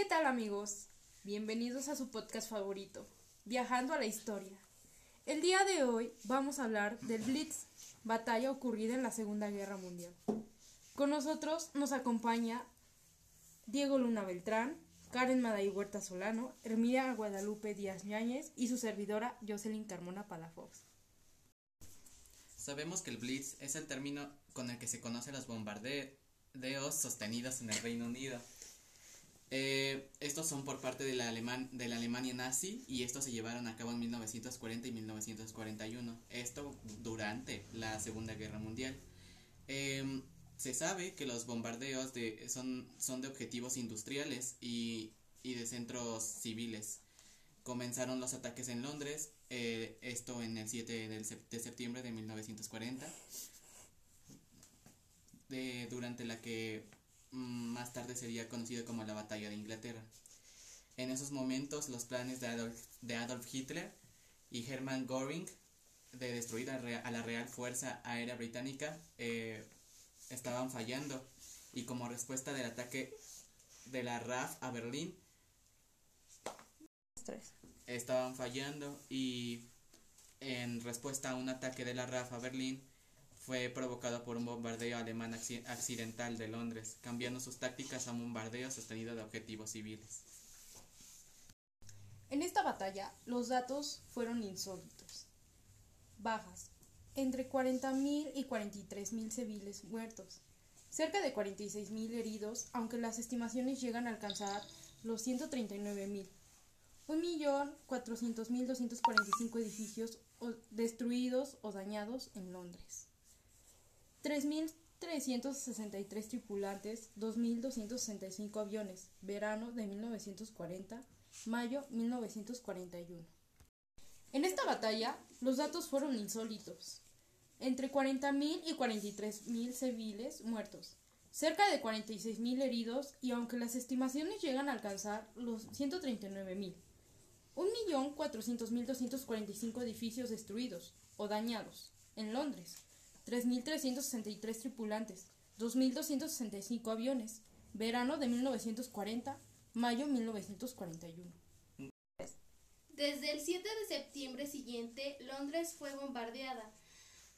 ¿Qué tal amigos? Bienvenidos a su podcast favorito, Viajando a la Historia. El día de hoy vamos a hablar del Blitz, batalla ocurrida en la Segunda Guerra Mundial. Con nosotros nos acompaña Diego Luna Beltrán, Karen Maday Huerta Solano, Hermida Guadalupe Díaz Ñáñez y su servidora Jocelyn Carmona Palafox. Sabemos que el Blitz es el término con el que se conocen los bombardeos sostenidos en el Reino Unido. Eh, estos son por parte de la, de la Alemania nazi y estos se llevaron a cabo en 1940 y 1941. Esto durante la Segunda Guerra Mundial. Em, se sabe que los bombardeos de, son, son de objetivos industriales y, de centros civiles. Comenzaron los ataques en Londres, eh, esto en el 7 de septiembre de 1940, de, durante la que más tarde sería conocido como la Batalla de Inglaterra. En esos momentos los planes de Adolf, de Adolf Hitler y Hermann Göring de destruir a, la Real Fuerza Aérea Británica eh, estaban fallando y como respuesta del ataque de la RAF a Berlín estaban fallando y en respuesta a un ataque de la RAF a Berlín fue provocado por un bombardeo alemán accidental de Londres, cambiando sus tácticas a un bombardeo sostenido de objetivos civiles. En esta batalla, los datos fueron insólitos. Bajas, entre 40.000 y 43.000 civiles muertos, cerca de 46.000 heridos, aunque las estimaciones llegan a alcanzar los 139.000. 1.400.245 edificios destruidos o dañados en Londres. 3.363 tripulantes, 2.265 aviones, verano de 1940, mayo 1941. En esta batalla, los datos fueron insólitos. Entre 40.000 y 43.000 civiles muertos, cerca de 46.000 heridos y aunque las estimaciones llegan a alcanzar los 139.000. 1.400.245 edificios destruidos o dañados en Londres, 3.363 tripulantes, 2.265 aviones, verano de 1940, mayo 1941. Desde el 7 de septiembre siguiente, Londres fue bombardeada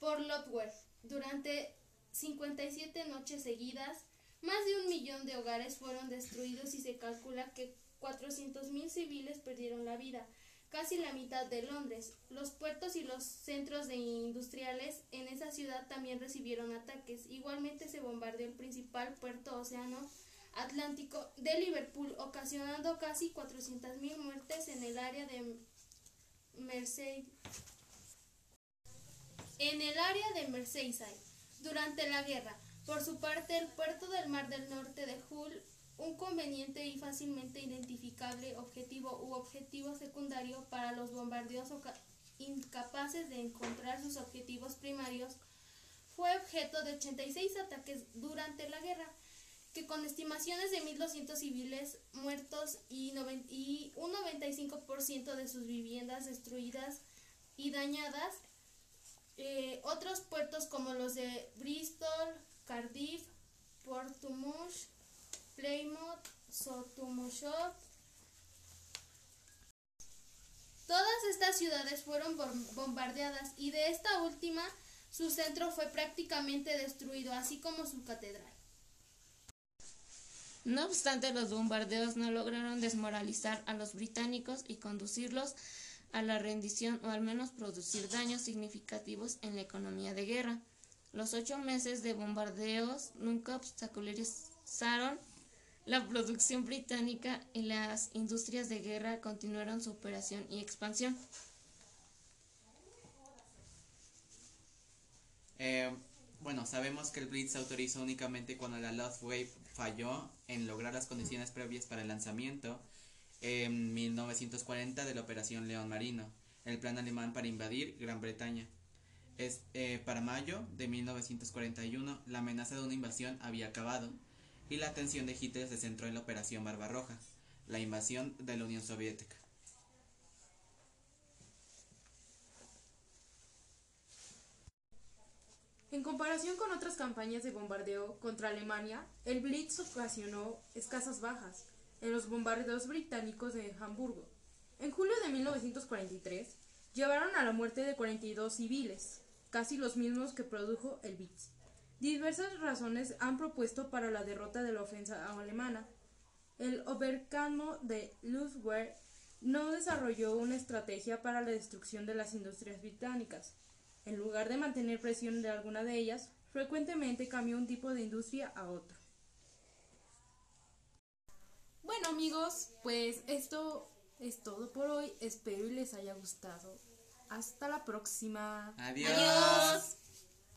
por Lotwell. Durante 57 noches seguidas, más de un millón de hogares fueron destruidos y se calcula que 400.000 civiles perdieron la vida, casi la mitad de Londres. Los puertos y los centros de industriales en esa ciudad también recibieron ataques. Igualmente se bombardeó el principal puerto océano Atlántico de Liverpool, ocasionando casi 400.000 muertes en el área de Merseyside. En el área de Merseyside, durante la guerra, por su parte, el puerto del Mar del Norte de Hull, un conveniente y fácilmente identificable objetivo u objetivo secundario para los bombardeos incapaces de encontrar sus objetivos primarios, fue objeto de 86 ataques durante la guerra que con estimaciones de 1.200 civiles muertos y, un 95% de sus viviendas destruidas y dañadas, eh, otros puertos como los de Bristol, Cardiff, Portsmouth, Plymouth, Sotomayor, Todas estas ciudades fueron bombardeadas y de esta última su centro fue prácticamente destruido, así como su catedral. No obstante, los bombardeos no lograron desmoralizar a los británicos y conducirlos a la rendición o al menos producir daños significativos en la economía de guerra. Los ocho meses de bombardeos nunca obstaculizaron la producción británica y las industrias de guerra continuaron su operación y expansión. Eh, bueno, sabemos que el Blitz se autorizó únicamente cuando la Wave falló en lograr las condiciones previas para el lanzamiento en 1940 de la Operación León Marino, el plan alemán para invadir Gran Bretaña. Es, eh, para mayo de 1941, la amenaza de una invasión había acabado y la atención de Hitler se centró en la Operación Barbarroja, la invasión de la Unión Soviética. En comparación con otras campañas de bombardeo contra Alemania, el Blitz ocasionó escasas bajas. en los bombardeos británicos de Hamburgo. En julio de 1943 llevaron a la muerte de 42 civiles, casi los mismos que produjo el Blitz. Diversas razones han propuesto para la derrota de la ofensa alemana. El Oberkommando de Luftwaffe no desarrolló una estrategia para la destrucción de las industrias británicas. En lugar de mantener presión de alguna de ellas, frecuentemente cambió un tipo de industria a otro. Bueno amigos, pues esto es todo por hoy. Espero y les haya gustado. Hasta la próxima. Adiós. Adiós.